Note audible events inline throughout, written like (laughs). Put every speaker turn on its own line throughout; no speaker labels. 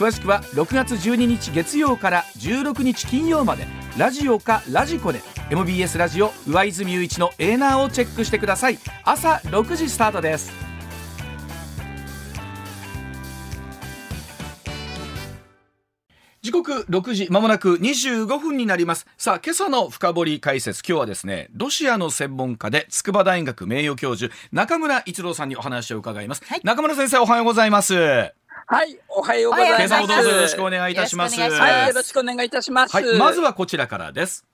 詳しくは6月12日月曜から16日金曜まで。ラジオかラジコで。MBS ラジオ上泉雄一のエーナーをチェックしてください。朝6時スタートです。時刻6時まもなく25分になります。さあ今朝の深掘り解説。今日はですねロシアの専門家で筑波大学名誉教授中村一郎さんにお話を伺います、はい、中村先生おはようございます
はい、おはようございます。今
朝もどうぞよろしくお願いいたします。
はい、よろしくお願いいたします。はい、
まずはこちらからです。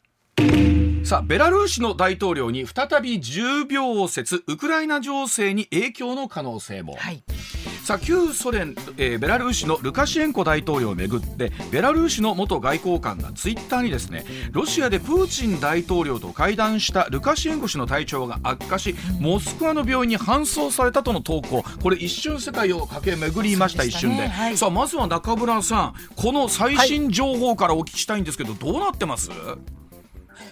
さあベラルーシの大統領に再び重病説ウクライナ情勢に影響の可能性も、はい、さあ旧ソ連、えー、ベラルーシのルカシェンコ大統領をめぐってベラルーシの元外交官がツイッターにですねロシアでプーチン大統領と会談したルカシェンコ氏の体調が悪化しモスクワの病院に搬送されたとの投稿。これ一瞬世界を駆け巡りました、ね、一瞬で、はい、さあまずは中村さんこの最新情報からお聞きしたいんですけど、どうなってます？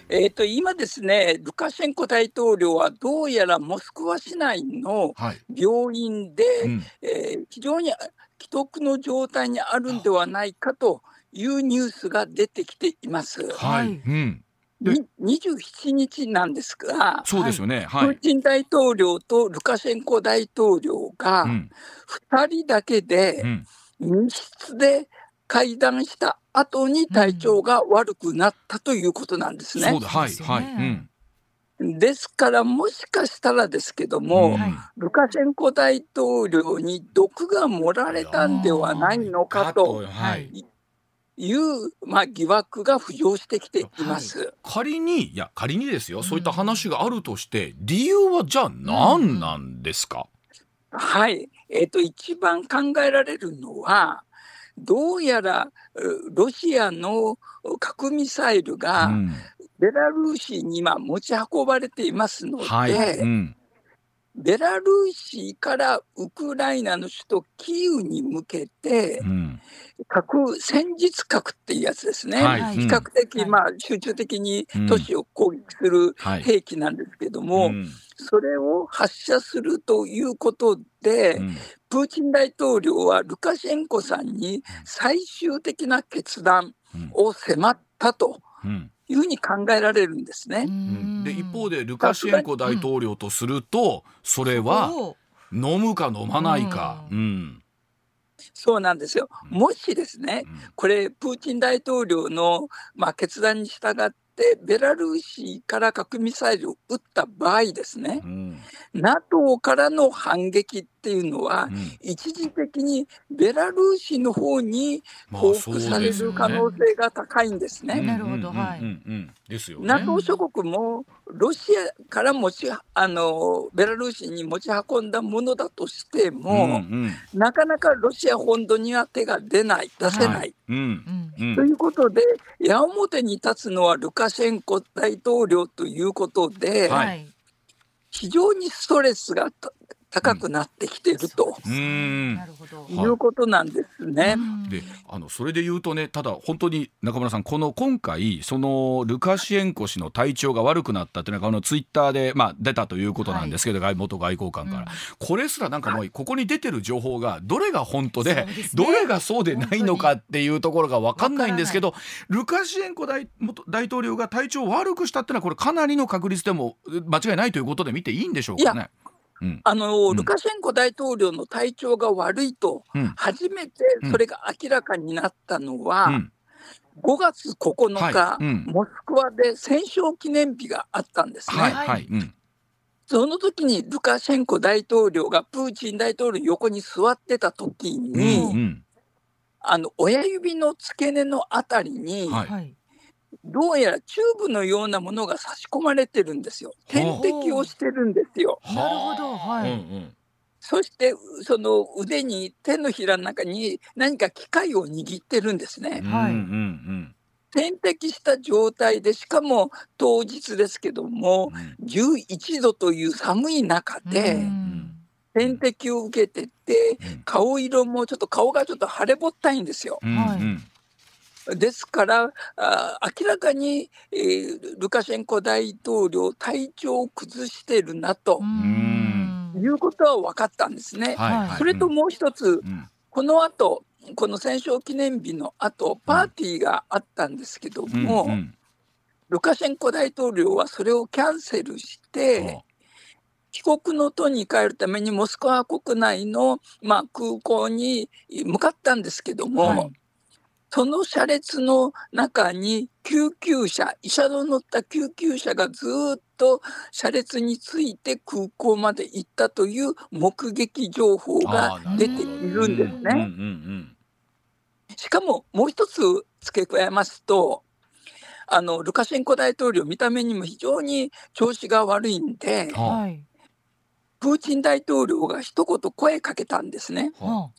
えーと、今ですね、ルカシェンコ大統領はどうやらモスクワ市内の病院で、はいうん、えー、非常に既得の状態にあるんではないかというニュースが出てきています。はい、うん。27日なんですが、
そうですよね、
はい、プーチン大統領とルカシェンコ大統領が2人だけで密室で会談した後に体調が悪くなったということなんですね。
そうだはいはい、
うん、ですからもしかしたらですけども、うん、ルカシェンコ大統領に毒が盛られたんではないのかと。い。う、まあ、疑惑が浮上してきています、はい、
仮にいや仮にですよ、そういった話があるとして理由はじゃあ何なんですか、
はい、えーと一番考えられるのはどうやらロシアの核ミサイルがベラルーシに今持ち運ばれていますので、はい。うん、ベラルーシからウクライナの首都キーウに向けて、うん、核戦術核っていうやつですね、はい、比較的、まあ、集中的に都市を攻撃する兵器なんですけども、うん。それを発射するということで、うん、プーチン大統領はルカシェンコさんに最終的な決断を迫ったと。いうふうに考えられるんですね。
で一方でルカシェンコ大統領とすると、それは飲むか飲まないか。うん、
そうなんですよ。もしですね、これプーチン大統領のまあ決断に従っってベラルーシから核ミサイルを撃った場合ですね、うん、NATO からの反撃っていうのは、うん、一時的にベラルーシの方に報復される可能性が高いんですね。
なるほど、はい。
ですよ、
ね。NATO 諸国もロシアから持ちあのベラルーシに持ち運んだものだとしても、うんうん、なかなかロシア本土には手が出ない。出せない。はいうん。うん、ということで矢面に立つのはルカシェンコ大統領ということで、はい、非常にストレスが高くなってきてると、うん、い。うことなんですね。
であのそれで言うとねただ本当に中村さんこの今回そのルカシエンコ氏の体調が悪くなったというのがあのツイッターで、まあ、出たということなんですけど、はい、元外交官から、うん、これすらなんかもうここに出てる情報がどれが本当で、ね、どれがそうでないのかっていうところが分かんないんですけどルカシエンコ大大統領が体調を悪くしたっていうのはこれかなりの確率でも間違いないということで見ていいんでしょうかね。
あの、ルカシェンコ大統領の体調が悪いと、初めてそれが明らかになったのは、5月9日、モスクワで戦勝記念日があったんですね。はいはい。その時にルカシェンコ大統領がプーチン大統領の横に座ってた時に、
うんうん。
あの親指の付け根のあたりに、
はい。
はい。
どうやらチューブのようなものが差し込まれてるんですよ。点滴をしてるんですよ。
なるほど。はい。
うんうん
そしてその腕に手のひらの中に何か機械を握ってるんですね。
はい
うんうん
点滴した状態でしかも当日ですけども
うん
11度という寒い中
う
で
ん
点滴を受けてて
うん
顔色もちょっと顔がちょっと腫れぼったいんですよ。
うん
はい
うん
ですからあ明らかに、えールカシェンコ大統領体調を崩してるなと
うん。
いうことは分かったんですね。
はいはい。
それともう一つ
うん。
この後この戦勝記念日の後パーティーがあったんですけど
うん
も、
うん。
ルカシェンコ大統領はそれをキャンセルして、帰国の途に帰るためにモスクワ国内の、まあ、空港に向かったんですけども、
はい
その車列の中に救急車医者の乗った救急車がずっと車列について空港まで行ったという目撃情報が出ているんですね。
うん
しかももう一つ付け加えますとあのルカシェンコ大統領見た目にも非常に調子が悪いんで
は
い。
プーチン大統領が一言声かけたんですね。
は
は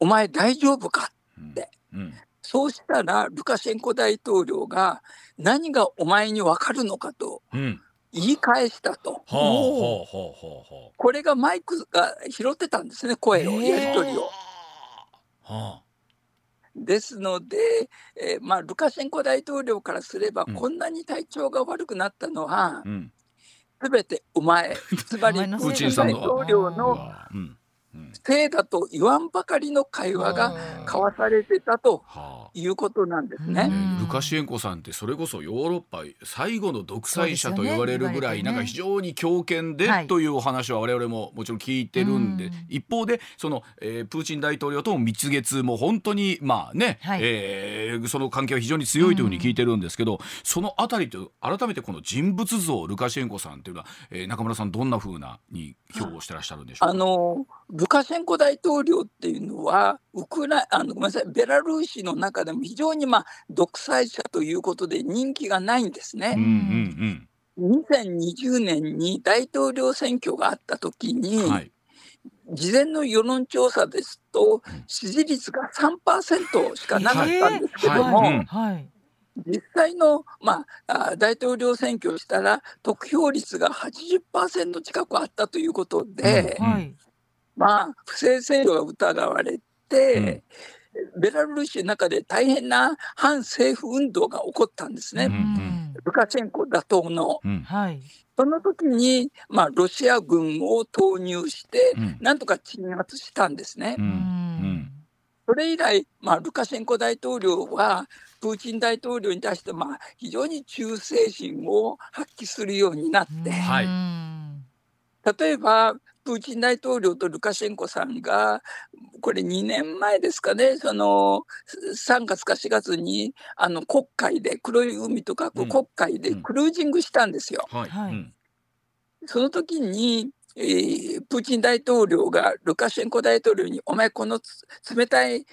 お前大丈夫か
うん
で
うん。
そうしたらルカシェンコ大統領が何がお前にわかるのかと
うん。
言い返したと。これがマイクが拾ってたんですね声をやり取りを。
あ。は
ですので、えーまあ、ルカシェンコ大統領からすれば、
うん。
こんなに体調が悪くなったのは
あ、うん。
すべてお前、(laughs) つまりプーチン大統領
う
のせいだと言わんばかりの会話が交わされてたと
はあ。
いうことなんです
う
ね。
ん。
ルカシェンコさんってそれこそヨーロッパ最後の独裁者と言われるぐらい、なんか非常に強権で
はい
というお話は我々ももちろん聞いてるんで、
うん。
一方でその、えープーチン大統領とも蜜月も本当にまあね、
はい。
えーその関係は非常に強いというふうに聞いてるんですけど、そのあたりと改めてこの人物像ルカシェンコさんっていうのは、えー中村さんどんなふうなに評をしてらっしゃるんでしょうか？
あのルカシェンコ大統領っていうのはウクライあのごめんなさいベラルーシの中でも非常に、まあ、独裁者ということで人気がないんですね。
うんうん
2020年に大統領選挙があった時に、
うんはい
事前の世論調査ですと
うん
支持率が3%しかなかったんですけども、
はいうん
はい。
実際の、まあ、あ大統領選挙をしたら得票率が80%近くあったということで、
うん
はい。
まあ、不正選挙が疑われて、ベラルーシの中で大変な反政府運動が起こったんですね、
うん
うん。
ルカシェンコ打倒の。
うん。
はい。
その時に、まあ、ロシア軍を投入して、
うん。
なんとか鎮圧したんですね。
うん。うん。
それ以来、まあ、ルカシェンコ大統領は、プーチン大統領に対して、まあ、非常に忠誠心を発揮するようになって、
はい。
うん。
例えば、プーチン大統領とルカシェンコさんが、これ2年前ですかね、その3月か4月にあの黒海で、黒い海と書く黒海で
うん。
クルージングしたんですよ。
はい。
はい。
うん。
その時に、えープーチン大統領がルカシェンコ大統領に、お前、このつ冷たい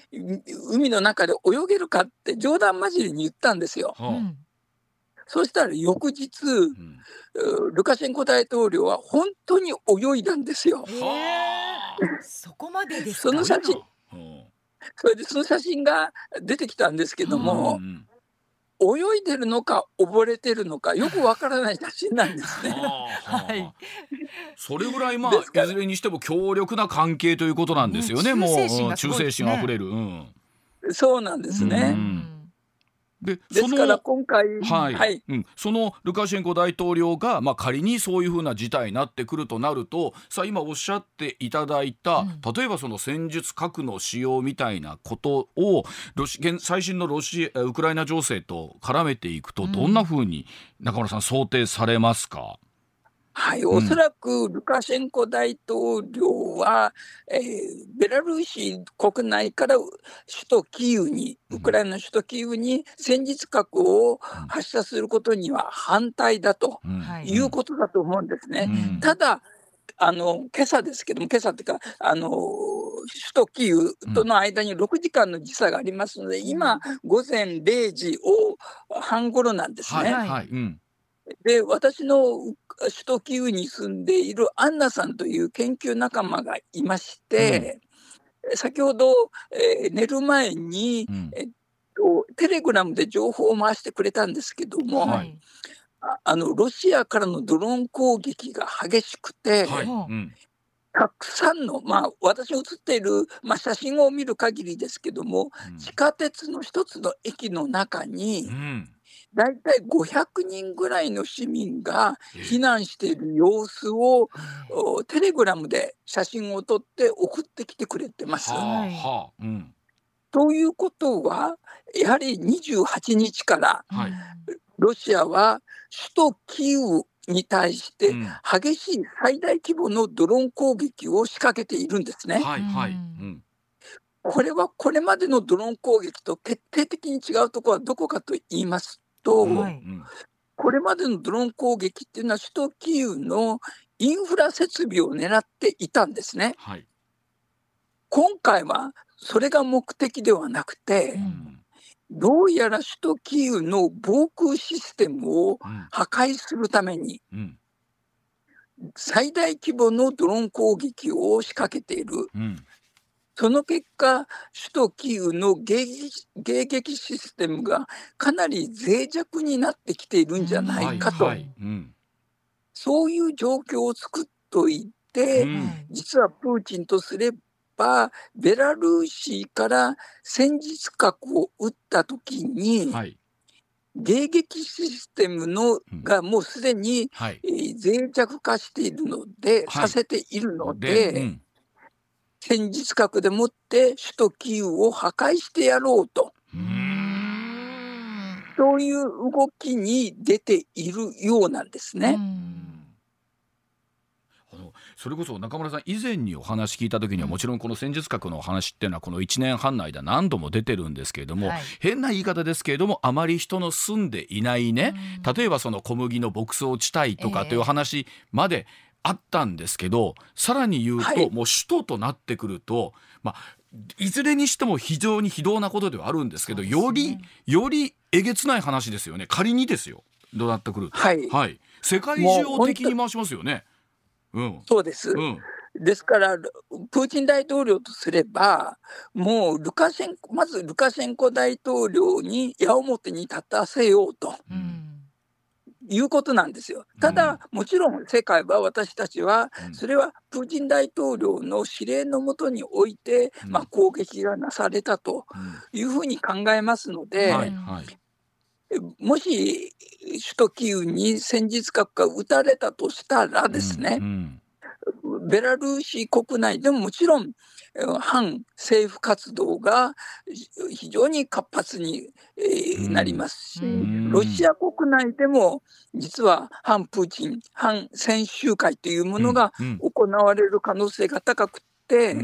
海の中で泳げるかって冗談交じりに言ったんですよ。
はあ。
うん
そしたら翌日、
うん
うルカシェンコ大統領は本当に泳いだんですよ。
へえ。そこまでですか？
その写真
うん
それでその写真が出てきたんですけども、
うん
泳いでるのか溺れてるのかよくわからない写真なんですね。
は
い
それぐらいまあいずれにしても強力な関係ということなんですよね。
ね
もう
忠誠心
あふれる。うん。
そうなんです
う
ね。
んでそ
ですから
の
今回、
はい、
はい、
うん、そのルカシェンコ大統領が、まあ、仮にそういうふうな事態になってくるとなるとさあ今おっしゃっていただいた、
うん。
例えばその戦術核の使用みたいなことをロシ現最新のロシアウクライナ情勢と絡めていくと
うん。
どんなふうに中村さん想定されますか、
ははい、
うん。
おそらくルカシェンコ大統領は、えーベラルーシ国内から首都キーウに、
うん
ウクライナの首都キーウに戦術核を発射することには反対だと
い。
いうことだと思うんですね。
うん。
ただあの今朝ですけども、今朝っていうか、あの首都キーウとの間に6時間の時差がありますので、今、午前0時を半頃なんですね。
はいはいうん
で、私の首都キーウに住んでいるアンナさんという研究仲間がいまして、先ほど、えー寝る前に、
うん。
とテレグラムで情報を回してくれたんですけども、
はい。
ああのロシアからのドローン攻撃が激しくて、
はい。うん。
たくさんの、まあ、私が写っている、まあ、写真を見る限りですけども、
うん。
地下鉄の一つの駅の中に
う、ん
だいたい500人ぐらいの市民が避難している様子を、おテレグラムで写真を撮って送ってきてくれてます。
はあ
は
あうん。
ということは、やはり28日から
はい。
ロシアは首都キーウに対して
うん。
激しい最大規模のドローン攻撃を仕掛けているんですね。
はいはい。
うん。
うん。
これはこれまでのドローン攻撃と決定的に違うところはどこかと言いますと、
はい。
うん
これまでのドローン攻撃っていうのは首都キーウのインフラ設備を狙っていたんですね。
はい。
今回はそれが目的ではなくて
う、
うん。
どうやら首都キーウの防空システムを
うん。
破壊するために
うん。
最大規模のドローン攻撃を仕掛けている。
うん
その結果、首都キーウの迎撃迎撃システムがかなり脆弱になってきているんじゃないかと、
はいはい。うん。
そういう状況を作っといて、
うん。
実はプーチンとすれば、ベラルーシから戦術核を撃ったときに、
はい。
迎撃システムの
うん。
がもうすでに、
はい。
えー脆弱化しているので、
はい。
させているので、
うん
戦術核でもって首都キーウを破壊してやろうと、そういう動きに出ているようなんですね。
あのそれこそ中村さん以前にお話聞いた時にはもちろんこの戦術核のお話っていうのはこの1年半の間何度も出てるんですけれども、
はい。
変な言い方ですけれどもあまり人の住んでいないね、例えばその小麦の牧草地帯とかという話まであったんですけど、さらに言うと、
はい。
もう首都となってくると、まあ、いずれにしても非常に非道なことではあるんですけど
ね。
よりよりえげつない話ですよね。仮にですよ。どうなってくると。
はい、
はい、世界中を敵に回しますよね。うん。
そうです。
うん。
ですから、プーチン大統領とすれば、もうルカシェンコ、まずルカシェンコ大統領に矢面に立たせようと。
うん
いうことなんですよ。ただ、もちろん世界は私たちは、
うん。
それはプーチン大統領の指令のもとにおいて、
うん。
まあ、攻撃がなされたというふうに考えますので、
はいはい。
もし首都キーウに戦術核が撃たれたとしたらですね、
うん
ベラルーシ国内でももちろんえー反政府活動がひ非常に活発に、なりますし、
うん。
ロシア国内でも実は反プーチン、反戦集会というものが
うん
行われる可能性が高くて、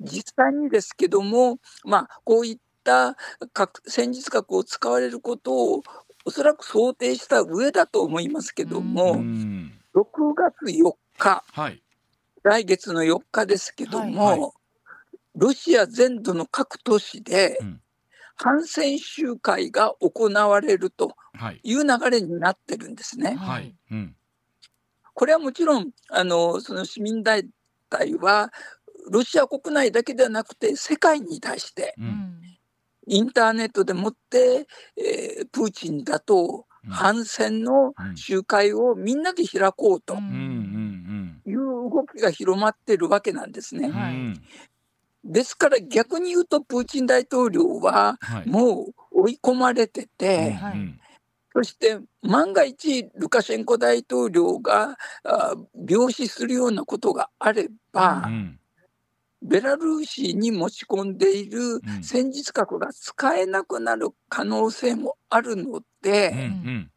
実際にですけども、まあ、こういった核戦術核を使われることをおそらく想定した上だと思いますけども、
うん。
6月4日、
はい。
来月の4日ですけども、
はいは
ロシア全土の各都市で
うん。
反戦集会が行われると
はい。
いう流れになってるんですね。
はい。うん。
これはもちろんあのその市民団体はロシア国内だけではなくて世界に対して
う
うん。ん
インターネットでもって、えープーチンだと
うん。
反戦の
うん。
集会をみんなで開こうという動きが広まっているわけなんですね。
うん
ですから逆に言うとプーチン大統領は
はい。
もう追い込まれてて、
はい
うん。
そして万が一ルカシェンコ大統領があ病死するようなことがあれば、
うん。
ベラルーシに持ち込んでいる
ん。
戦術核が使えなくなる可能性もあるの
うんう
で、
ん。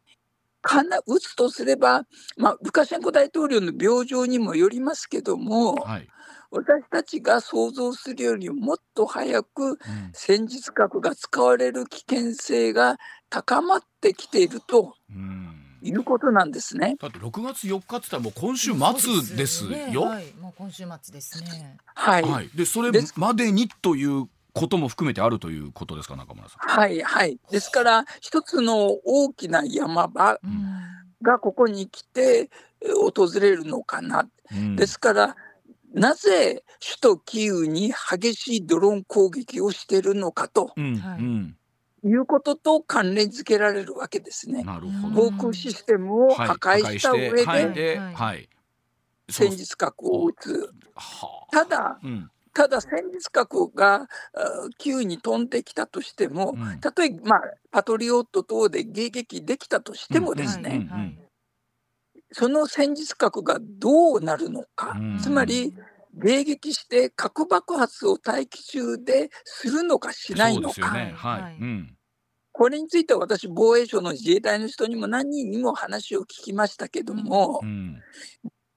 かな打つとすれば、まあ、ルカシェンコ大統領の病状にもよりますけども、
はい。
私たちが想像するよりもっと早く
うん
戦術核が使われる危険性が高まってきていると
うん
いうことなんですね。
だって6月4日って言ったらもう今週末です
ね
よ。
はい、もう今週末ですね。
はい、
はい。でそれまでにということも含めてあるということですか中村さん。
はい、はい。ですから、一つの大きな山場
うん。
がここに来てえ訪れるのかな。
うん
ですから、なぜ首都キーウに激しいドローン攻撃をしているのかと
うん
はい
うん
いうことと関連付けられるわけですね。
なるほど。
防空システムを破壊した上で
で
はい
はい。
戦術核を撃つ。
はあ。
ただ、
うん
ただ戦術核があキーウに飛んできたとしても、
うん
たとえ、まあ、パトリオット等で迎撃できたとしてもですね、
うんうん
はい
その戦術核がどうなるのか、
うん
つまり迎撃して核爆発を大気中でするのかしないのか、
ね。は。
はいい
うん。
これについては私、防衛省の自衛隊の人にも何人にも話を聞きましたけども、
うん。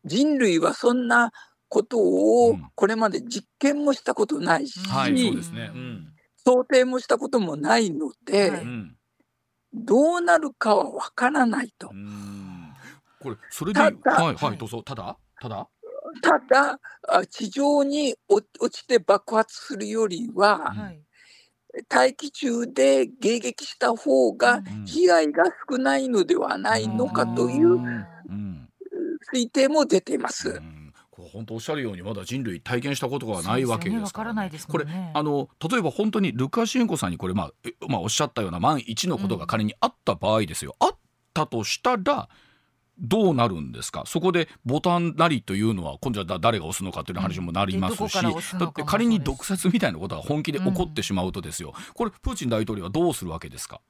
人類はそんなこと
う
を
ん
これまで実験もしたことないし、
はい、そうですね。うん。
想定もしたこともないので。どうなるかはわからないと
う。ん。これそれで、はいはいどうぞ。ただ？ただ？
ただ、あ地上に落落ちて爆発するよりは、
はい。
大気中で迎撃した方が
うん
被害が少ないのではないのかとい
うん
う
うん。
推定も出ています。
うん本当おっしゃるようにまだ人類体験したことがないわけですから、
ね
これあの例えば本当にルカシェンコさんにこれ、まあえまあ、おっしゃったような万一のことが仮にあった場合ですよ、あったとしたらどうなるんですか？そこでボタンなりというのは今度はだ誰が押すのかという話もなりますし、
うん。
だって仮に毒殺みたいなことが本気で起こってしまうとですよ、これプーチン大統領はどうするわけですか？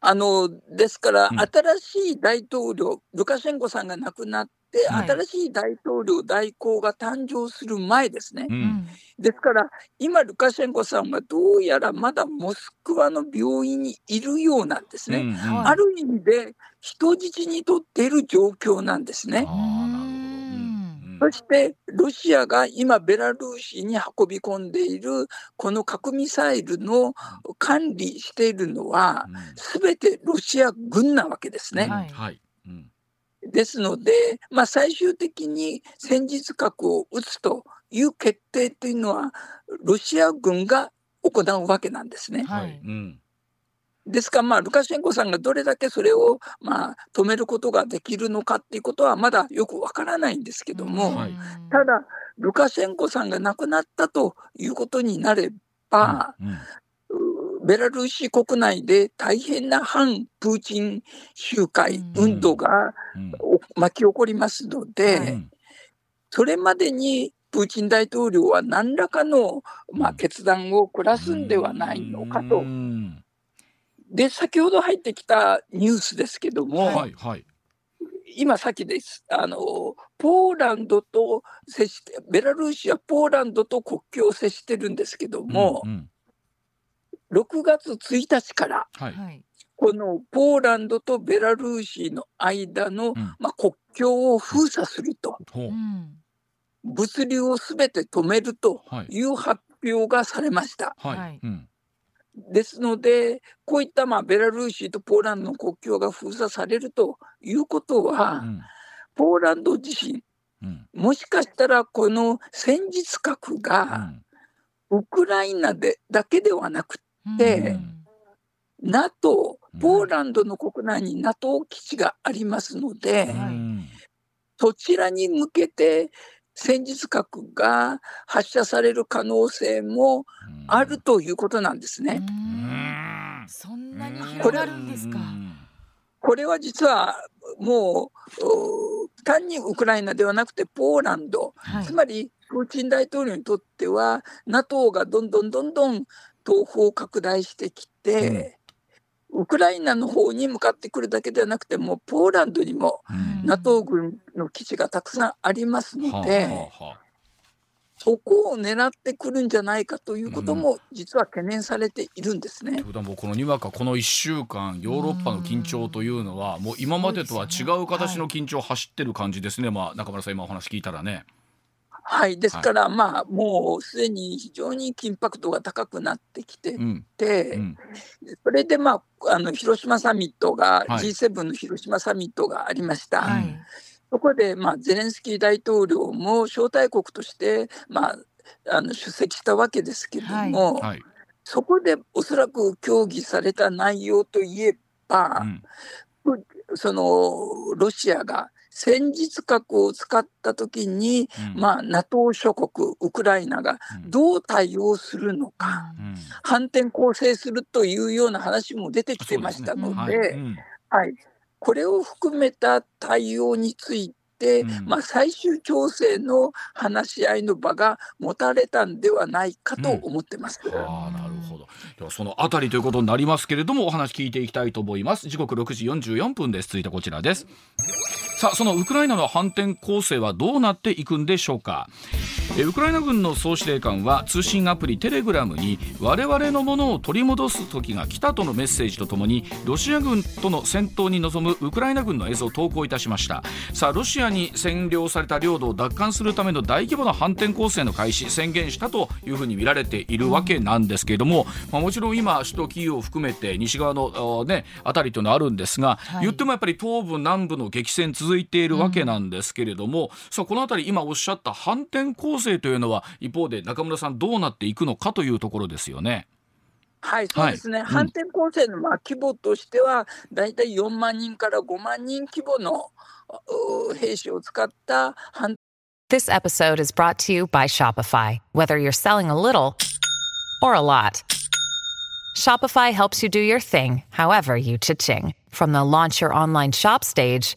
あのですから、
うん。
新しい大統領、ルカシェンコさんが亡くなって、
はい。
新しい大統領代行が誕生する前ですね。
う
うん。ん。
ですから、今、ルカシェンコさんはどうやらまだモスクワの病院にいるようなんですね。
うん
ある意味で人質にとっている状況なんですね。そして、ロシアが今、ベラルーシに運び込んでいる、この核ミサイルの管理しているのは、
うん。
すべてロシア軍なわけですね。
はい
ですので、まあ、最終的に戦術核を撃つという決定というのは、ロシア軍が行うわけなんですね。
はい。
うん。
ですから、まあ、ルカシェンコさんがどれだけそれを、まあ、止めることができるのかっていうことは、まだよくわからないんですけども、
はい。
ただ、ルカシェンコさんが亡くなったということになれば、
うん。
うベラルーシ国内で大変な反プーチン集会、
うん。
運動が巻き起こりますので、
うん。
それまでにプーチン大統領は何らかの、まあ、
うん。
決断を下すんではないのかと。
う。ん。
で、先ほど入ってきたニュースですけども、
はいはい。
今さっきです。あの、ポーランドと接して、ベラルーシはポーランドと国境を接してるんですけども、
うんうん
6月1日から、
はい。
はい。
このポーランドとベラルーシの間の、
うん。
まあ、国境を封鎖すると、
ほう。
うん。
物流をすべて止めると
はい。
いう発表がされました。
はい、
ですので、こういったまあベラルーシとポーランドの国境が封鎖されるということは、
うん。
ポーランド自身、
うん。
もしかしたらこの戦術核
う
が
ん。
ウクライナでだけではなく、で
うん。
NATO
うん、
ポーランドの国内に NATO 基地がありますので、
はい
うん。
そちらに向けて戦術核が発射される可能性もあるということなんですね。
そんなに
これ
広がるんですか？
これは実はもうお単にウクライナではなくてポーランド、
はい。
つまりプーチン大統領にとっては NATO がどんどんどんどん東方拡大してきて、ウクライナの方に向かってくるだけではなくてもうポーランドにも
うん。
NATO 軍の基地がたくさんありますので、そこを狙ってくるんじゃないかということも実は懸念されているんですね。という
ことはもうこのにわかこの1週間ヨーロッパの緊張というのはもう今までとは違う形の緊張を走ってる感じですね、まあ、中村さん今お話聞いたらね。
はい、ですから、はい、まあ、もうすでに非常に緊迫度が高くなってきてて、うん。うん、それで、まあ、あの広島サミットが、はい、G7 の広島サミットがありました。はい。そこで、まあ、ゼレンスキー大統領も招待国として、まあ、あの出席したわけですけれども、はい、そこでおそらく協議された内容といえば、うん、そのロシアが戦術核を使ったときに、うん、まあ、NATO 諸国、ウクライナがどう対応するのか、うん、反転攻勢するというような話も出てきてましたので、はい、はい。これを含めた対応について、うん、まあ、最終調整の話し合いの場が持たれたんではないかと思ってます。うん、
あなるほど。ではそのあたりということになりますけれどもお話聞いていきたいと思います。時刻6時44分です。続いてこちらですさあそのウクライナの反転攻勢はどうなっていくんでしょうか？ウクライナ軍の総司令官は通信アプリテレグラムに我々のものを取り戻す時が来たとのメッセージとともにロシア軍との戦闘に臨むウクライナ軍の映像を投稿いたしました。さあロシアに占領された領土を奪還するための大規模な反転攻勢の開始宣言したというふうに見られているわけなんですけれども、まあ、もちろん今首都キーウを含めて西側の、ね、辺りというのはあるんですが、はい、言ってもやっぱり東部南部の激戦続いているわけなんですけれども、うん、さあこの辺り今おっしゃった反転攻勢というのは一方で中村さんどうなっていくのかというところですよね。
はい、そうですね、はい、反転攻勢のまあ規模としては、だいたい4万人から5万人規模の兵士を使った反
This episode is brought to you by Shopify. Whether you're selling a little or a lot, Shopify helps you do your thing, however you cha-ching. From the launch your online shop stage,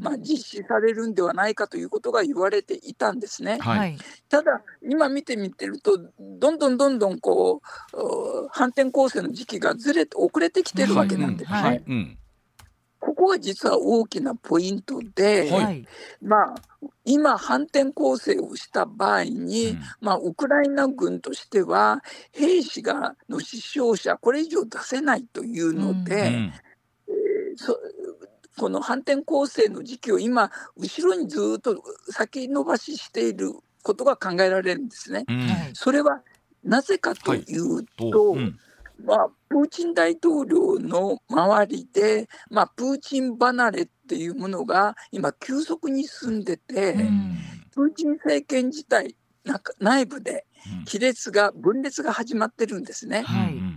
まあ、実施されるんではないかということが言われていたんですね。はい、ただ、今見てみてると、どんどんどんどんこう反転攻勢の時期がずれて遅れてきてるわけなんですね。はい。うん。ここが実は大きなポイントで、はい、まあ、今、反転攻勢をした場合に、うん、まあ、ウクライナ軍としては、兵士がの死傷者、これ以上出せないというので、うん。えー、この反転攻勢の時期を今、後ろにずっと先延ばししていることが考えられるんですね。うん、それはなぜかとい。うと、はいまあ、プーチン大統領の周りで、まあ、プーチン離れっていうものが今、急速に進んでて、うん、プーチン政権自体、内部で亀裂が、分裂が始まってるんですね。はい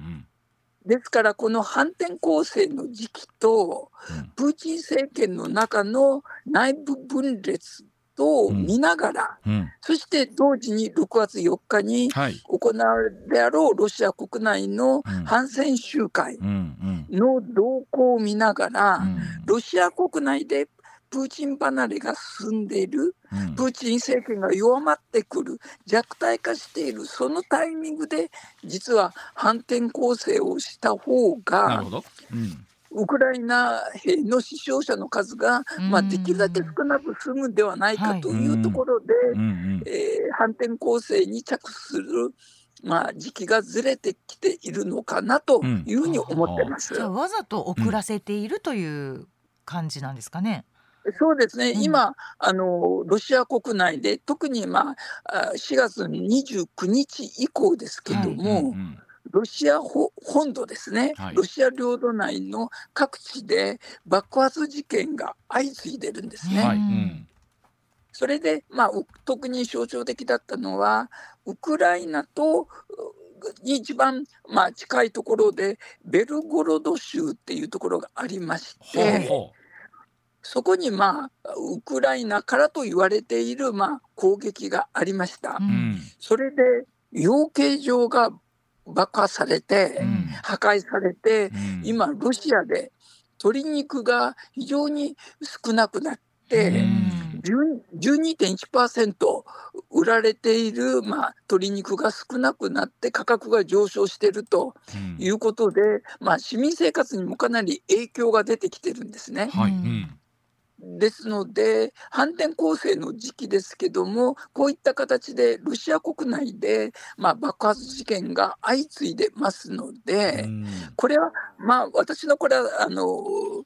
ですから、この反転攻勢の時期と、プーチン政権の中の内部分裂を見ながら、うん。うん、そして同時に6月4日に行われるであろうロシア国内の反戦集会の動向を見ながら、ロシア国内でプーチン離れが進んでいる、プーチン政権が弱まってくる、弱体化している、そのタイミングで、実は反転攻勢をした方が、うん。ウクライナ兵の死傷者の数が、まあ、できるだけ少なく済むんではないかというところで、はい、えー、反転攻勢に着手する。まあ、時期がずれてきているのかなというふうに思ってます。
うん、わざと遅らせているという感じなんですかね。
そうですね、うん、今あの、ロシア国内で、特に、まあ、4月29日以降ですけども、はいうんうん。ロシア本土ですね、はい、ロシア領土内の各地で爆発事件が相次いでるんですね。はい。うん、それで、まあ、特に象徴的だったのは、ウクライナとに一番、まあ、近いところで、ベルゴロド州っていうところがありまして、ほうそこに、まあ、ウクライナからと言われている、まあ、攻撃がありました。うん、それで養鶏場が爆破されて、
うん。
破壊されて、
うん。
今ロシアで鶏肉が非常に少なくなって、
うん。
10 12.1%売られている、まあ、鶏肉が少なくなって価格が上昇していると
うん。
いうことで、まあ、市民生活にもかなり影響が出てきてるんですね。
はい、
ですので反転攻勢の時期ですけどもこういった形でロシア国内で、まあ、爆発事件が相次いでますので。
うん。
これは、まあ、私のこれはあのう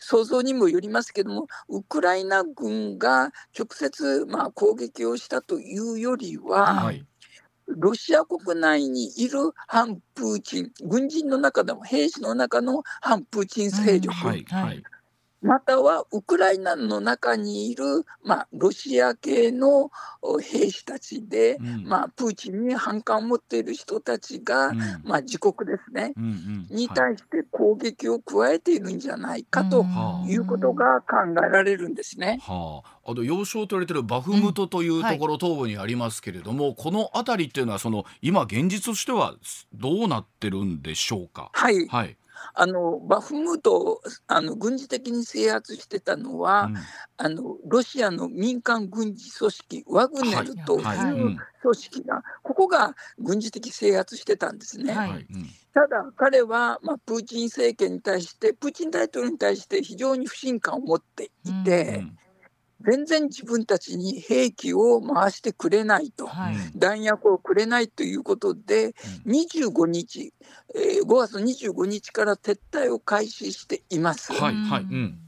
想像にもよりますけども、ウクライナ軍が直接、まあ、攻撃をしたというよりは、
はい。
ロシア国内にいる反プーチン、軍人の中でも兵士の中の反プーチン勢力、
はい。はい
またはウクライナの中にいる、まあ、ロシア系のお兵士たちで、
うん。
まあ、プーチンに反感を持っている人たちが、
うん。
まあ、自国ですね。
うんうん。
に
はい。
対して攻撃を加えているんじゃないかと
は
いうことが考えられるんですね。
はあ、あと要衝と言われているバフムトというところ東部にありますけれども、この辺りっていうのはその今現実としてはどうなってるんでしょうか？
はい、
はい。
あのバフムトをあの軍事的に制圧してたのは、
うん。
あのロシアの民間軍事組織ワグネルとい
はい。はい。う
うん。組織が、ここが軍事的制圧してたんですね。
はい。
ただ彼は、まあ、プーチン政権に対してプーチン大統領に対して非常に不信感を持っていて、
うん
全然自分たちに兵器を回してくれないと。
はい。
うん。
弾薬をくれないということで、25日、えー5月の25日から撤退を開始しています。
はいはいうん。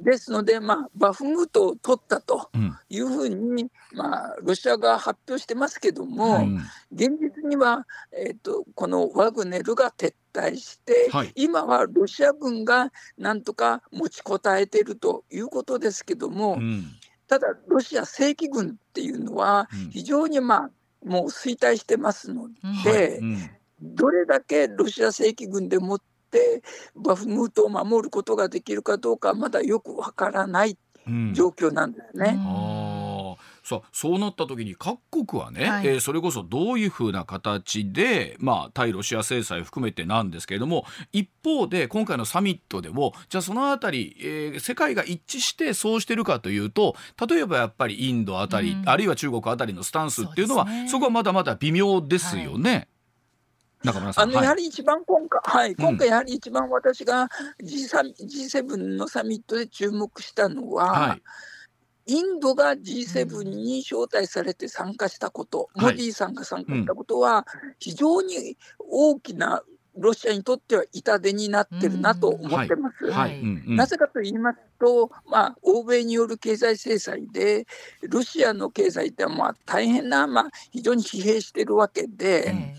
ですので、まあ、バフムトを取ったと
うん。
いうふうに、まあ、ロシアが発表してますけども、
うん。
現実には、えー、とこのワグネルが撤退して、
はい。
今はロシア軍がなんとか持ちこたえているということですけども、
うん。
ただ、ロシア正規軍っていうのは
うん、
非常に、まあ、もう衰退してますの
うん。
で、どれだけロシア正規軍でもって、バフムートを守ることができるかどうか、まだよくわからない
うん。
状況なんですね。
ああさあそうなった時に各国はね、
はい。
えーそれこそどういうふうな形で、まあ、対ロシア制裁含めてなんですけれども一方で今回のサミットでもじゃあそのあたり、えー世界が一致してそうしてるかというと例えばやっぱりインドあたり、
うん。
あるいは中国あたりのスタンスっていうのはそ
ね
こはまだまだ微妙ですよね。中村さん、
あのやはり一番今回、はい、
うん。
今回やはり一番私が G3 G7 のサミットで注目したのは、
はい
インドが G7 に招待されて参加したこと、
はい。
モディさんが参加したことは、非常に大きなロシアにとっては痛手になってるなと思ってます。なぜかと言いますと、まあ、欧米による経済制裁で、ロシアの経済ってまあ大変な、まあ、非常に疲弊しているわけで、
え。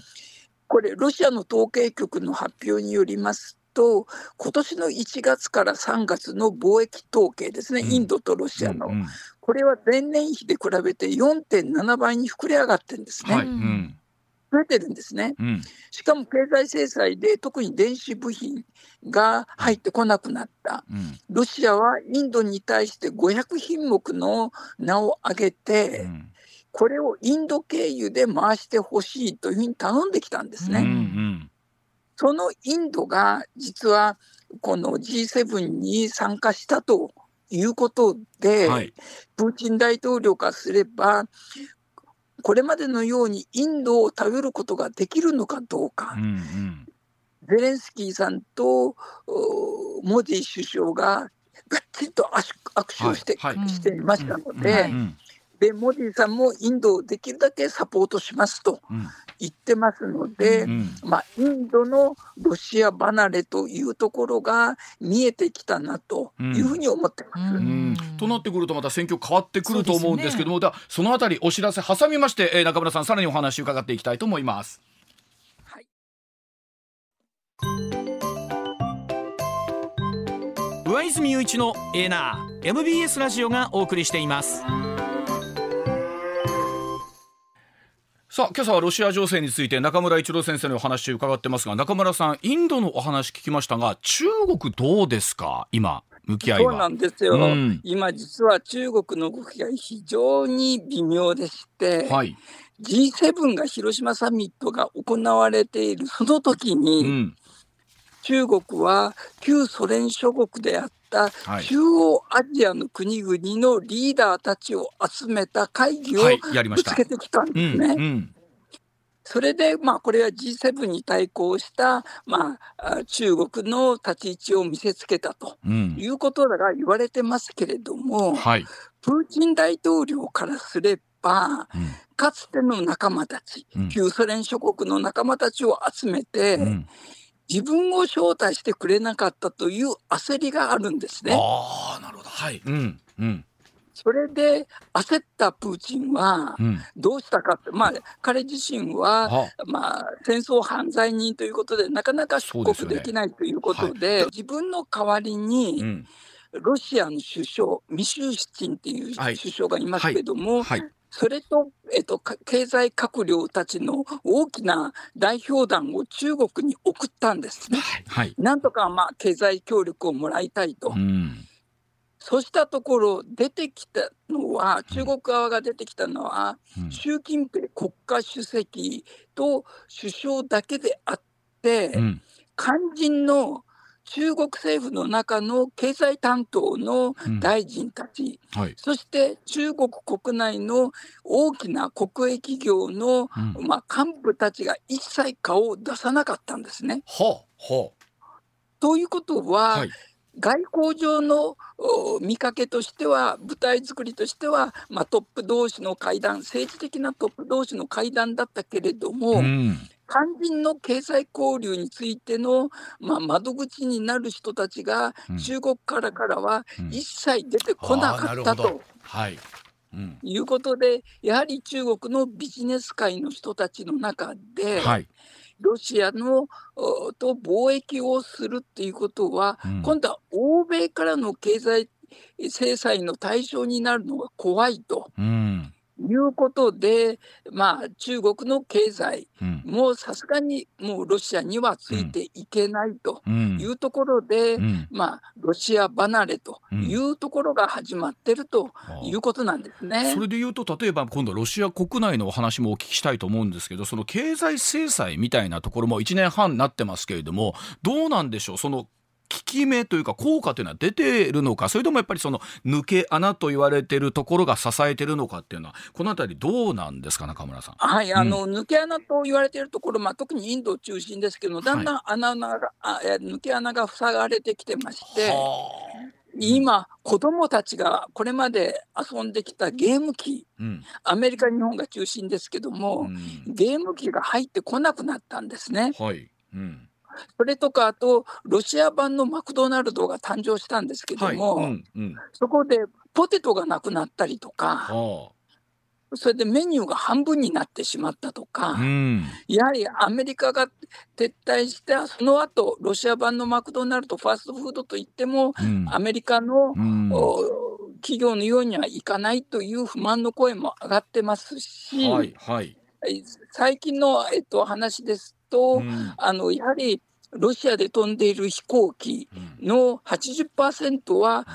これ、ロシアの統計局の発表によりますと、今年の1月から3月の貿易統計ですね、
うん。
インドとロシアの、
うんうん。
これは前年比で比べて4.7倍に膨れ上がってるんですね、
はい。うん。
増えてるんですね。
うん。
しかも経済制裁で、特に電子部品が入ってこなくなった。
うん。
ロシアはインドに対して500品目の名を挙げて、
うん。
これをインド経由で回してほしいというふうに頼んできたんですね。
うんうん
そのインドが実はこの G7 に参加したということで、
はい。
プーチン大統領からすれば、これまでのようにインドを頼ることができるのかどうか。
うん、うん。
ゼレンスキーさんとおモディ首相ががっちりと握手握手をして,、
はいはい。
していましたので,、で、モディさんもインドをできるだけサポートしますと。
うん
言ってますので、
うん。
まあ、インドのロシア離れというところが見えてきたなというふうに思ってます。
うん。
うん。となってくるとまた選挙変わってくると思うんですけども、だそのあたりお知らせ挟みまして、えー中村さんさらにお話伺っていきたいと思います。
はい。
上泉雄一のエーナー MBS ラジオがお送りしていますさあ今朝はロシア情勢について中村一郎先生のお話伺ってますが中村さんインドのお話聞きましたが中国どうですか？今向き合いは。
そうなんですよ、
うん。
今実は中国の動きが非常に微妙でして、
はい。
G7 が広島サミットが行われているその時に、うん、中国は旧ソ連諸国であった中央アジアの国々のリーダーたちを集めた会議をぶつけてきたんですね。それで、まあ、これは G7 に対抗した、まあ、中国の立ち位置を見せつけたということが言われてますけれども、うんはい、プーチン大統領からすれば、うん、かつての仲間たち、うん、旧ソ連諸国の仲間たちを集めて、自分を招待してくれなかったという焦りがあるんですね。
あなるほど、はい。うんうん、
それで焦ったプーチンはどうしたかって、うん、まあ、彼自身は、まあ、戦争犯罪人ということでなかなか出国できないということで、ね。はい、自分の代わりに、うん。ロシアの首相、ミシューシチンっていう首相がいますけども、はい。はい、それと、えっと、経済閣僚たちの大きな代表団を中国に送ったんですね。はい、なんとか、まあ、経済協力をもらいたいと。うん。そうしたところ、出てきたのは、中国側が出てきたのは、うん、習近平国家主席と首相だけであって、うん、肝心の中国政府の中の経済担当の大臣たち、うんはい、そして中国国内の大きな国営企業の、まあ、幹部たちが一切顔を出さなかったんですね。はあはあ、ということは、はい。外交上の見かけとしては、舞台作りとしては、まあ、トップ同士の会談、政治的なトップ同士の会談だったけれども、うん、肝心の経済交流についての、まあ、窓口になる人たちが、中国からからは一切出てこなかったと。はい。うん、いうことで、やはり中国のビジネス界の人たちの中で、はい、ロシアのと貿易をするっていうことは、うん、今度は欧米からの経済制裁の対象になるのが怖いと。うんいうことで、まあ、中国の経済もさすがにもうロシアにはついていけないというところで、うん。うん、まあ、ロシア離れというところが始まってるということなんですね、
それでいうと、例えば今度、ロシア国内のお話もお聞きしたいと思うんですけど、その経済制裁みたいなところも1年半になってますけれども、どうなんでしょう、その効き目というか効果というのは出ているのかそれともやっぱりその抜け穴と言われているところが支えているのかっていうのはこのあたりどうなんですか中村さん？
はい、あの、うん、抜け穴と言われているところ、まあ、特にインドを中心ですけどだんだん穴が、はい、抜け穴が塞がれてきてまして。今、子どもたちがこれまで遊んできたゲーム機、うん、アメリカ、日本が中心ですけども、うん、ゲーム機が入ってこなくなったんですね。はいうんそれとかあとロシア版のマクドナルドが誕生したんですけども、はい。うんうん、そこでポテトがなくなったりとか。それでメニューが半分になってしまったとか、うん、やはりアメリカが撤退したその後ロシア版のマクドナルドファーストフードといっても、うん、アメリカの、うん、企業のようにはいかないという不満の声も上がってますし、はいはい、最近の、えっと、話ですと、あのやはりロシアで飛んでいる飛行機の80%は、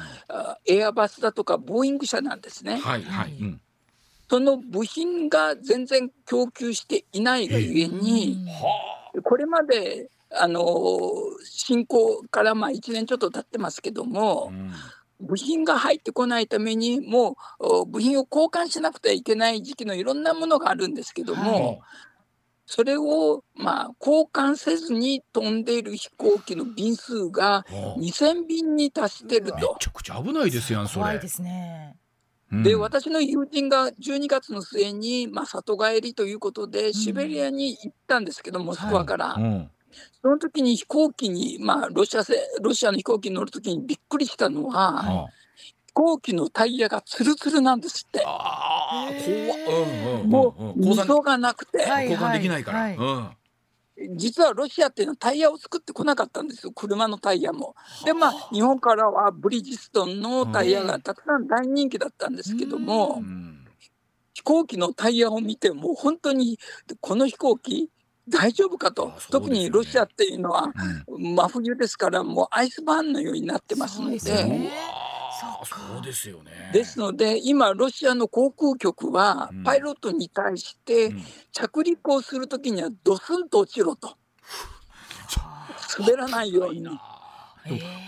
うん、エアバスだとかボーイング社なんですね。はいはい。うん、その部品が全然供給していないがゆえに、これまであの侵攻からまあ1年ちょっと経ってますけども、うん、部品が入ってこないためにもう部品を交換しなくてはいけない時期のいろんなものがあるんですけども、はいそれを、まあ、交換せずに飛んでいる飛行機の便数が2000便に達してると。め
ちゃくちゃ危ないですやん、それ。
怖いですね。
で、私の友人が12月の末に、まあ、里帰りということで、シベリアに行ったんですけど、モスクワから。はいうん、その時に飛行機に、まあ、ロシアロシアの飛行機に乗る時にびっくりしたのは、飛行機のタイヤがツルツルなんですって。ああ、怖っ。もう、溝がなくて。
交換できないから。うん。
実はロシアっていうのはタイヤを作ってこなかったんですよ、車のタイヤも。で、まあ、日本からはブリヂストンのタイヤがたくさん大人気だったんですけども、飛行機のタイヤを見ても、本当にこの飛行機、大丈夫かと、ね、特にロシアっていうのは、真冬ですから、もうアイスバーンのようになってますので。
そうですよね。
ですので、今、ロシアの航空局は、パイロットに対して、着陸をするときにはドスンと落ちろと。滑らないように。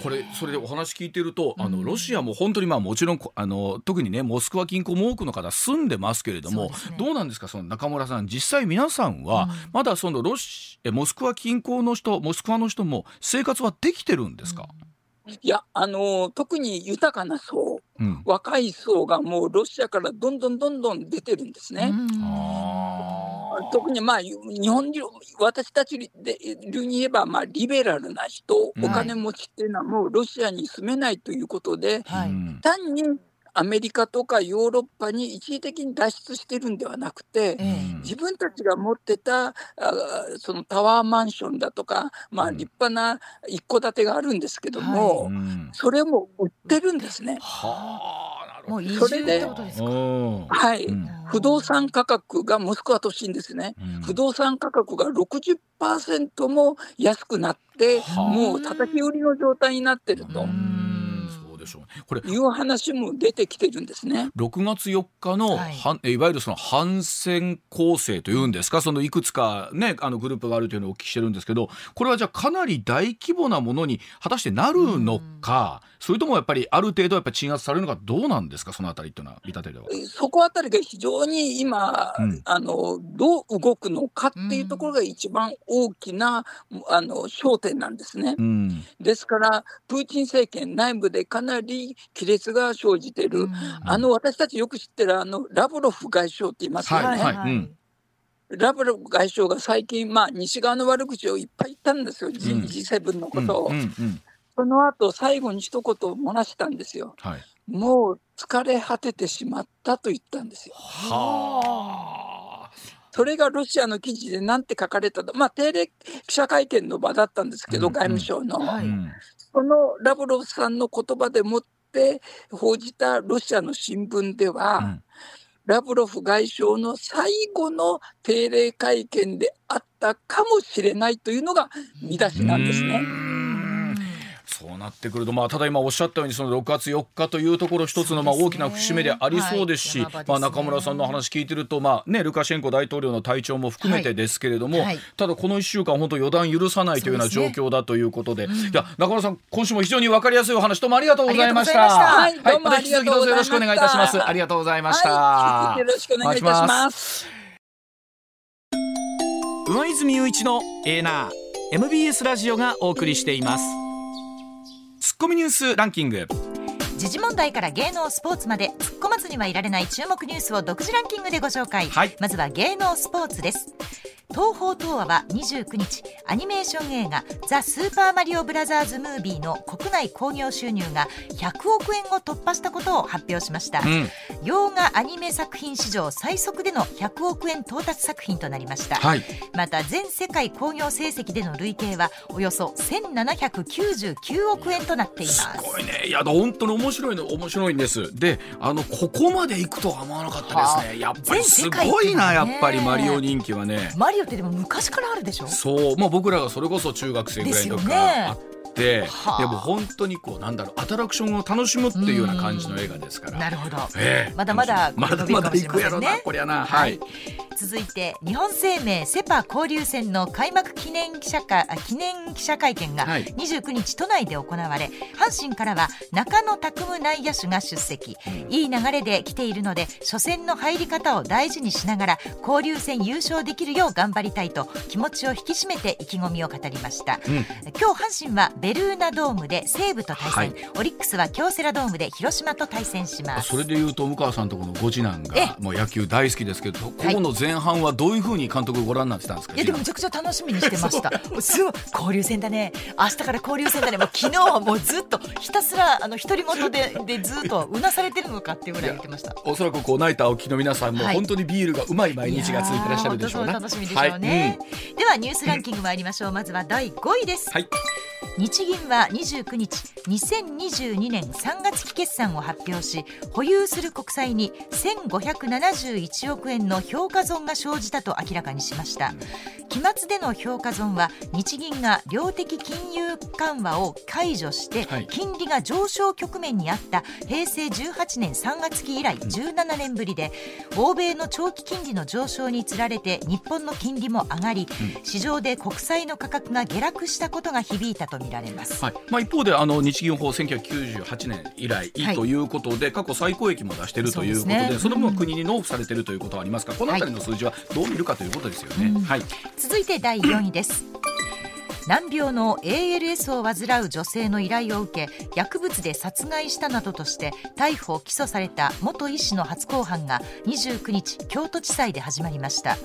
これそれでお話聞いてるとあのロシアも本当にまあもちろんこあの特にねモスクワ近郊も多くの方住んでますけれども、
ね。
どうなんですかその中村さん。実際皆さんはまだそのロシえモスクワ近郊の人モスクワの人も生活はできてるんですか、
いや、あの特に豊かな層、
うん。
若い層がもうロシアからどんどんどんどん出てるんですね。特にまあ日本流私たちで流に言えばまあリベラルな人、
うん。
お金持ちっていうのはもうロシアに住めないということで、
はい。
うん。
単にアメリカとかヨーロッパに一時的に脱出してるんではなくて、
ええ。
自分たちが持ってたあそのタワーマンションだとか、まあ、
うん。
立派な一戸建てがあるんですけども、
うん。
それも売ってるんですね。
はあなるほ
もう移
それで
住ってことですか？
ど。
はい、
うん。
不動産価格がモスクワ都心ですね。
うん。
不動産価格が60%も安くなって、
はあ。
もう叩き売りの状態になってると
でしょうね。これ
いう話も出てきてるんですね。
6月4日の、
はい
いわゆるその反戦攻勢というんですか？そのいくつか、ね、あのグループがあるというのをお聞きしてるんですけどこれはじゃあかなり大規模なものに果たしてなるのか、それともやっぱりある程度やっぱ鎮圧されるのかどうなんですか？そのあたりっていうのは見立てでは。
えそこあたりが非常に今、
うん
あのどう動くのかっていうところが一番大きな、あの焦点なんですね。
うん
ですから、プーチン政権内部でかなり亀裂が生じてる、あの私たちよく知ってるあのラブロフ外相って言いますよね。
はいはい。うん。
ラブロフ外相が最近、まあ、西側の悪口をいっぱい言ったんですよ、G
うん
G7 のことを。
うんうんうん。
その後最後に一言漏らしたんですよ。
はい、
もう疲れ果ててしまったと言ったんですよ。
はあ。
それがロシアの記事でなんて書かれたと、まあ、定例記者会見の場だったんですけど、
うん
外務省の、
はい
うん
そのラブロフさんの言葉でもって報じたロシアの新聞では、
うん
ラブロフ外相の最後の定例会見であったかもしれないというのが見出しなんですね。
なってくると、まあ、ただ今おっしゃったようにその6月4日というところ一つのまあ大きな節目でありそうですし、
はい。山場ですね。
まあ、中村さんの話聞いてると、まあね、ルカシェンコ大統領の体調も含めてですけれども、
はい。はい
ただこの1週間本当予断許さないというような状況だということでいや中村さん今週も非常に分かりやすいお話どうもありがとうございました。
あり
がとうございました。はい。どうもありがとうございました。
また引き続きどうぞよろしくお願いいたします。ありがとうございました。
はい、よろしくお願いいたします。
上泉雄一のエーナー MBS ラジオがお送りしていますツッコミニュースランキング。
時事問題から芸能スポーツまで突っ込まずにはいられない注目ニュースを独自ランキングでご紹介、
はい。
まずは芸能スポーツです東宝東亜は29日アニメーション映画「ザ・スーパーマリオブラザーズ・ムービー」の国内興行収入が100億円を突破したことを発表しました、
うん。
洋画アニメ作品史上最速での100億円到達作品となりました、
はい。
また全世界興行成績での累計はおよそ1799億円となっています。
すごいね。いや本当に面白いの面白いんです。であのここまで行くとは思わなかったですね。やっぱりすごいなやっぱりマリオ人気はね。
マリオってでも昔からあるでしょ？
そう。まあ僕らがそれこそ中学生ぐらいの時からあって、
はあ。
でも本当にこうなんだろうアトラクションを楽しむっていうような感じの映画ですから。
なるほど、
ええ。
まだまだ
まだまだ行くやろなこりゃな。はい。
続いて日本生命セ・パ交流戦の開幕記念記者会あ記念記者会見が
はい。
29日都内で行われ阪神からは中野拓夢内野手が出席、いい流れで来ているので初戦の入り方を大事にしながら交流戦優勝できるよう頑張りたいと気持ちを引き締めて意気込みを語りました、今日阪神はベルーナドームで西武と対戦、
はい。
オリックスは京セラドームで広島と対戦します。
それでいうと向川さんとこのご次男
え
がもう野球大好きですけどここの前半はどういうふうに監督ご覧になってたんですか？
いやでもめちゃくちゃ楽しみにしてました。(laughs) すごい交流戦だね。明日から交流戦だね。もう昨日はもうずっとひたすらあの独り言で (laughs) でずっとうなされてるのかっていうぐらい言ってました。
おそらくこうナイターお聞きの皆さんも
はい。
本当にビールがうまい毎日が続いてらっしゃるでしょうね。
いやー本当そう楽しみでしょうね、ではニュースランキング参りましょう。まずは第5位です、
はい、
日銀は29日2022年3月期決算を発表し保有する国債に1571億円の評価損が生じたと明らかにしました。期末での評価損は日銀が量的金融緩和を解除して金利が上昇局面にあった平成18年3月期以来17年ぶりで欧米の長期金利の上昇につられて日本の金利も上がり市場で国債の価格が下落したことが響いたとみられます、
はい、まあ、一方であの日銀法1998年以来、はい、ということで過去最高益も出しているということでそ、ね,、の分国に納付されているということはありますがこの辺りの数字はどう見るかということですよね。はい、
続いて第4位です難病の ALS を患う女性の依頼を受け薬物で殺害したなどとして逮捕・起訴された元医師の初公判が29日京都地裁で始まりました。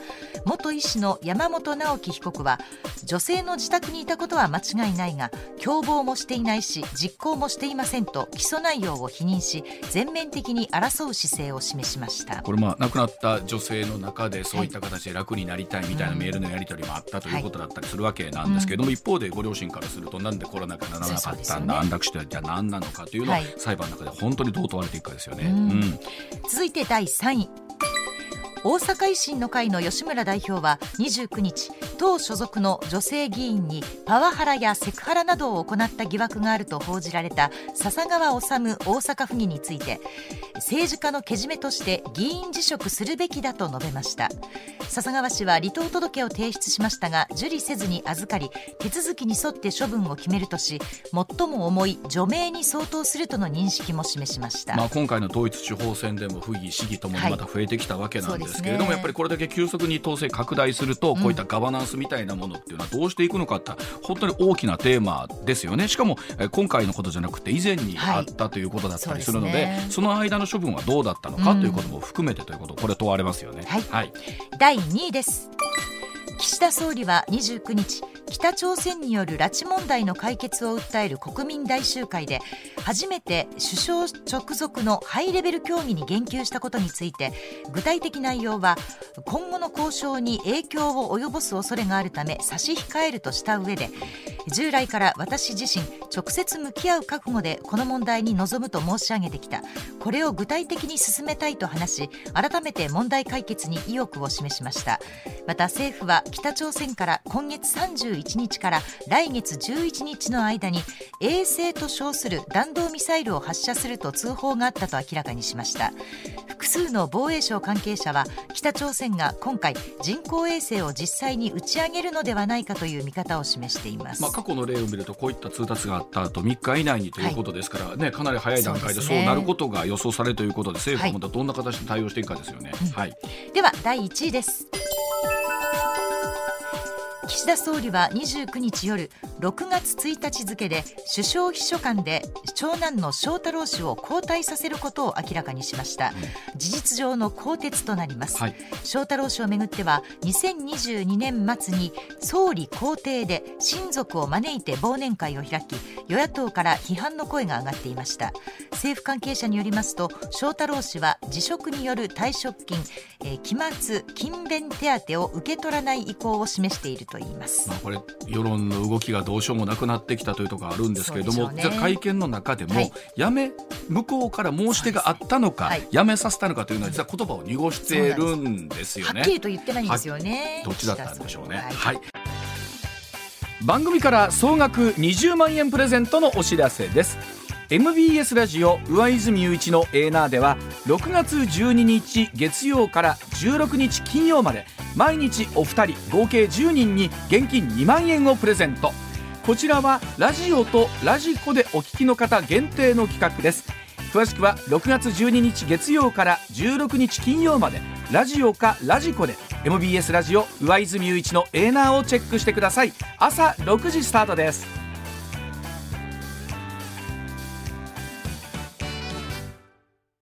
元医師の山本直樹被告は女性の自宅にいたことは間違いないが共謀もしていないし実行もしていませんと起訴内容を否認し全面的に争う姿勢を示しました。
これまあ亡くなった女性の中でそういった形で楽になりたいみたいなメールのやり取りもあったということだったりするわけなんですけども、一方でご両親からするとなんでコロナ禍ならなかったんだ、ね、安楽死とはじゃあ何なのかというのは、裁判の中で本当にどう問われていくかですよね。うん、
続いて第3位大阪維新の会の吉村代表は29日党所属の女性議員にパワハラやセクハラなどを行った疑惑があると報じられた笹川治大阪府議について政治家のけじめとして議員辞職するべきだと述べました。笹川氏は離党届を提出しましたが受理せずに預かり手続きに沿って処分を決めるとし最も重い除名に相当するとの認識も示しました、
まあ、今回の統一地方選でも府議市議ともにまた増えてきたわけなんですですけれども、ね、やっぱりこれだけ急速に統制拡大すると、こういったガバナンスみたいなものっていうのはどうしていくのかって本当に大きなテーマですよね。しかも今回のことじゃなくて以前にあったということだったりするのではいそでね、その間の処分はどうだったのかということも含めてということこれ問われますよね。
はい、はい、第2位です岸田総理は29日北朝鮮による拉致問題の解決を訴える国民大集会で初めて首相直属のハイレベル協議に言及したことについて具体的内容は今後の交渉に影響を及ぼす恐れがあるため差し控えるとした上で従来から私自身直接向き合う覚悟でこの問題に臨むと申し上げてきた。これを具体的に進めたいと話し改めて問題解決に意欲を示しました。また政府は北朝鮮から今月31日から来月11日の間に衛星と称する弾道ミサイルを発射すると通報があったと明らかにしました。複数の防衛省関係者は北朝鮮が今回人工衛星を実際に打ち上げるのではないかという見方を示しています、
まあ、過去の例を見るとこういった通達があった後3日以内にということですから、はい、ね、かなり早い段階でそうなることが予想されるということで政府はまたどんな形で対応していくかですよね。はい、
では第1位です岸田総理は29日夜6月1日付で首相秘書官で長男の翔太郎氏を交代させることを明らかにしました、事実上の更迭となります、はい、翔太郎氏をめぐっては2022年末に総理公邸で親族を招いて忘年会を開き与野党から批判の声が上がっていました。政府関係者によりますと翔太郎氏は辞職による退職金、えー、期末勤勉手当を受け取らない意向を示していると言います、
まあ、これ世論の動きがどうしようもなくなってきたというところあるんですけれども、ね、会見の中でも、はい、やめ向こうから申し出があったのか、はい、やめさせたのかというのは実は言葉を濁しているんですよね。
はっきりと言ってないんですよね。
どっちだったんでしょうね。はい、番組から総額20万円プレゼントのお知らせです MBS ラジオ上泉雄一のエーナーでは6月12日月曜から16日金曜まで毎日お二人合計10人に現金2万円をプレゼント。こちらはラジオとラジコでお聞きの方限定の企画です。詳しくは6月12日月曜から16日金曜までラジオかラジコで MBS ラジオ上泉雄一のエーナーをチェックしてください。朝6時スタートです。